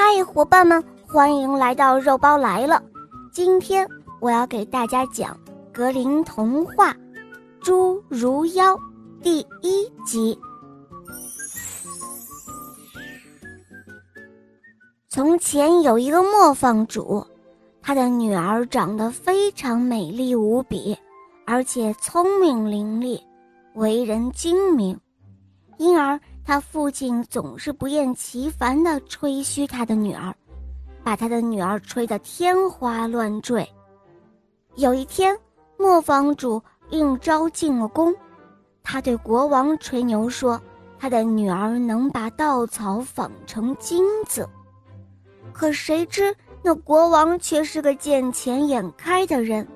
嗨，伙伴们，欢迎来到肉包来了。今天我要给大家讲格林童话《侏儒妖》第一集。从前有一个磨坊主，他的女儿长得非常美丽无比，而且聪明伶俐，为人精明，因而。他父亲总是不厌其烦地吹嘘他的女儿，把他的女儿吹得天花乱坠。有一天，磨坊主应召进了宫，他对国王吹牛说，他的女儿能把稻草纺成金子。可谁知那国王却是个见钱眼开的人，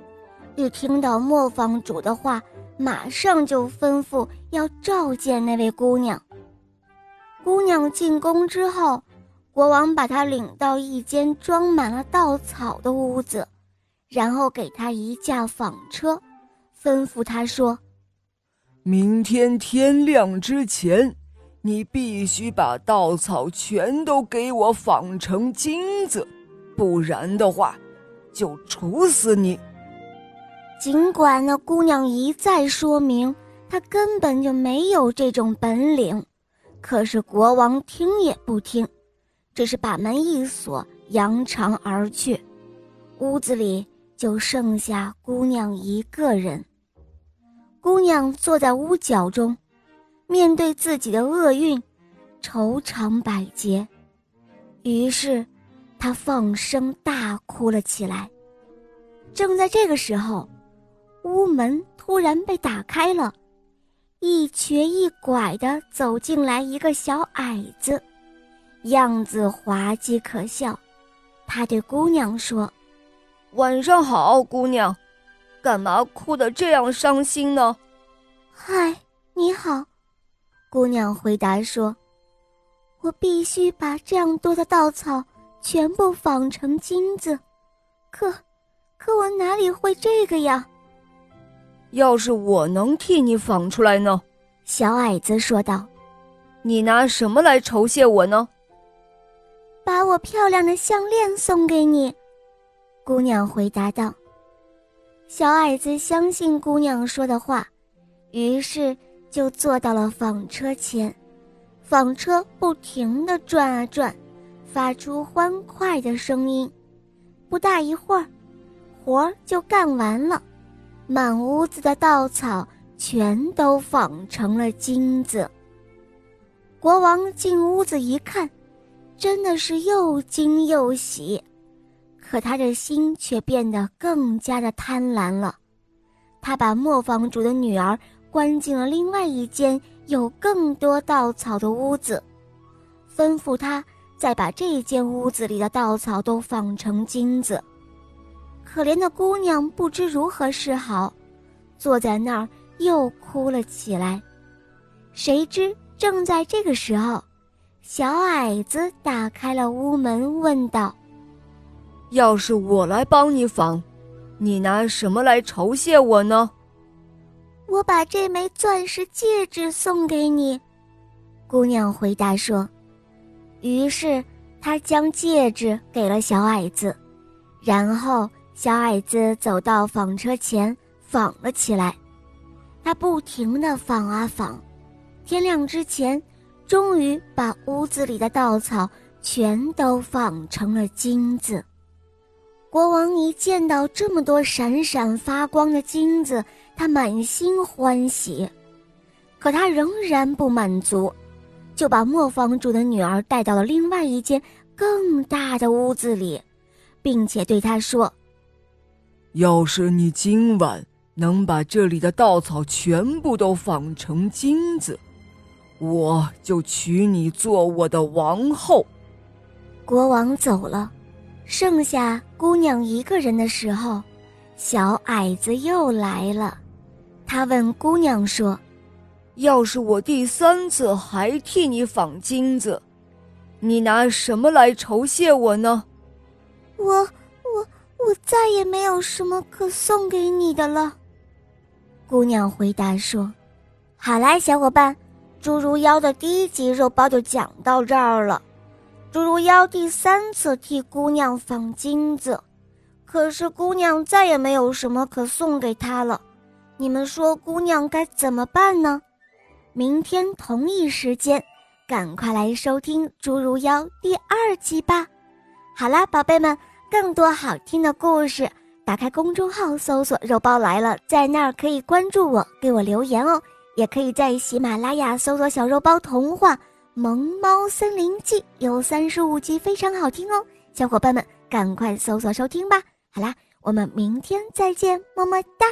一听到磨坊主的话，马上就吩咐要召见那位姑娘。姑娘进宫之后，国王把她领到一间装满了稻草的屋子，然后给她一架纺车，吩咐她说：“明天天亮之前，你必须把稻草全都给我纺成金子，不然的话，就处死你。”尽管那姑娘一再说明，她根本就没有这种本领。可是国王听也不听，只是把门一锁，扬长而去。屋子里就剩下姑娘一个人。姑娘坐在屋角中，面对自己的厄运，愁肠百结。于是，她放声大哭了起来。正在这个时候，屋门突然被打开了。一瘸一拐地走进来一个小矮子，样子滑稽可笑。他对姑娘说：“晚上好，姑娘，干嘛哭得这样伤心呢？”“嗨，你好。”姑娘回答说：“我必须把这样多的稻草全部纺成金子，可，可我哪里会这个呀？”要是我能替你纺出来呢？小矮子说道。“你拿什么来酬谢我呢？”“把我漂亮的项链送给你。”姑娘回答道。小矮子相信姑娘说的话，于是就坐到了纺车前。纺车不停地转啊转，发出欢快的声音。不大一会儿，活儿就干完了。满屋子的稻草全都纺成了金子。国王进屋子一看，真的是又惊又喜，可他的心却变得更加的贪婪了。他把磨坊主的女儿关进了另外一间有更多稻草的屋子，吩咐他再把这间屋子里的稻草都纺成金子。可怜的姑娘不知如何是好，坐在那儿又哭了起来。谁知正在这个时候，小矮子打开了屋门，问道：“要是我来帮你纺，你拿什么来酬谢我呢？”“我把这枚钻石戒指送给你。”姑娘回答说。于是她将戒指给了小矮子，然后。小矮子走到纺车前，纺了起来。他不停地纺啊纺，天亮之前，终于把屋子里的稻草全都纺成了金子。国王一见到这么多闪闪发光的金子，他满心欢喜。可他仍然不满足，就把磨坊主的女儿带到了另外一间更大的屋子里，并且对他说。要是你今晚能把这里的稻草全部都纺成金子，我就娶你做我的王后。国王走了，剩下姑娘一个人的时候，小矮子又来了。他问姑娘说：“要是我第三次还替你纺金子，你拿什么来酬谢我呢？”我。我再也没有什么可送给你的了。”姑娘回答说。“好啦，小伙伴，侏儒妖的第一集肉包就讲到这儿了。侏儒妖第三次替姑娘放金子，可是姑娘再也没有什么可送给他了。你们说姑娘该怎么办呢？明天同一时间，赶快来收听《侏儒妖》第二集吧。好啦，宝贝们，更多好听的故事，打开公众号搜索“肉包来了”，在那儿可以关注我，给我留言哦。也可以在喜马拉雅搜索“小肉包童话萌猫森林记”，有三十五集，非常好听哦。小伙伴们，赶快搜索收听吧。好啦，我们明天再见，么么哒。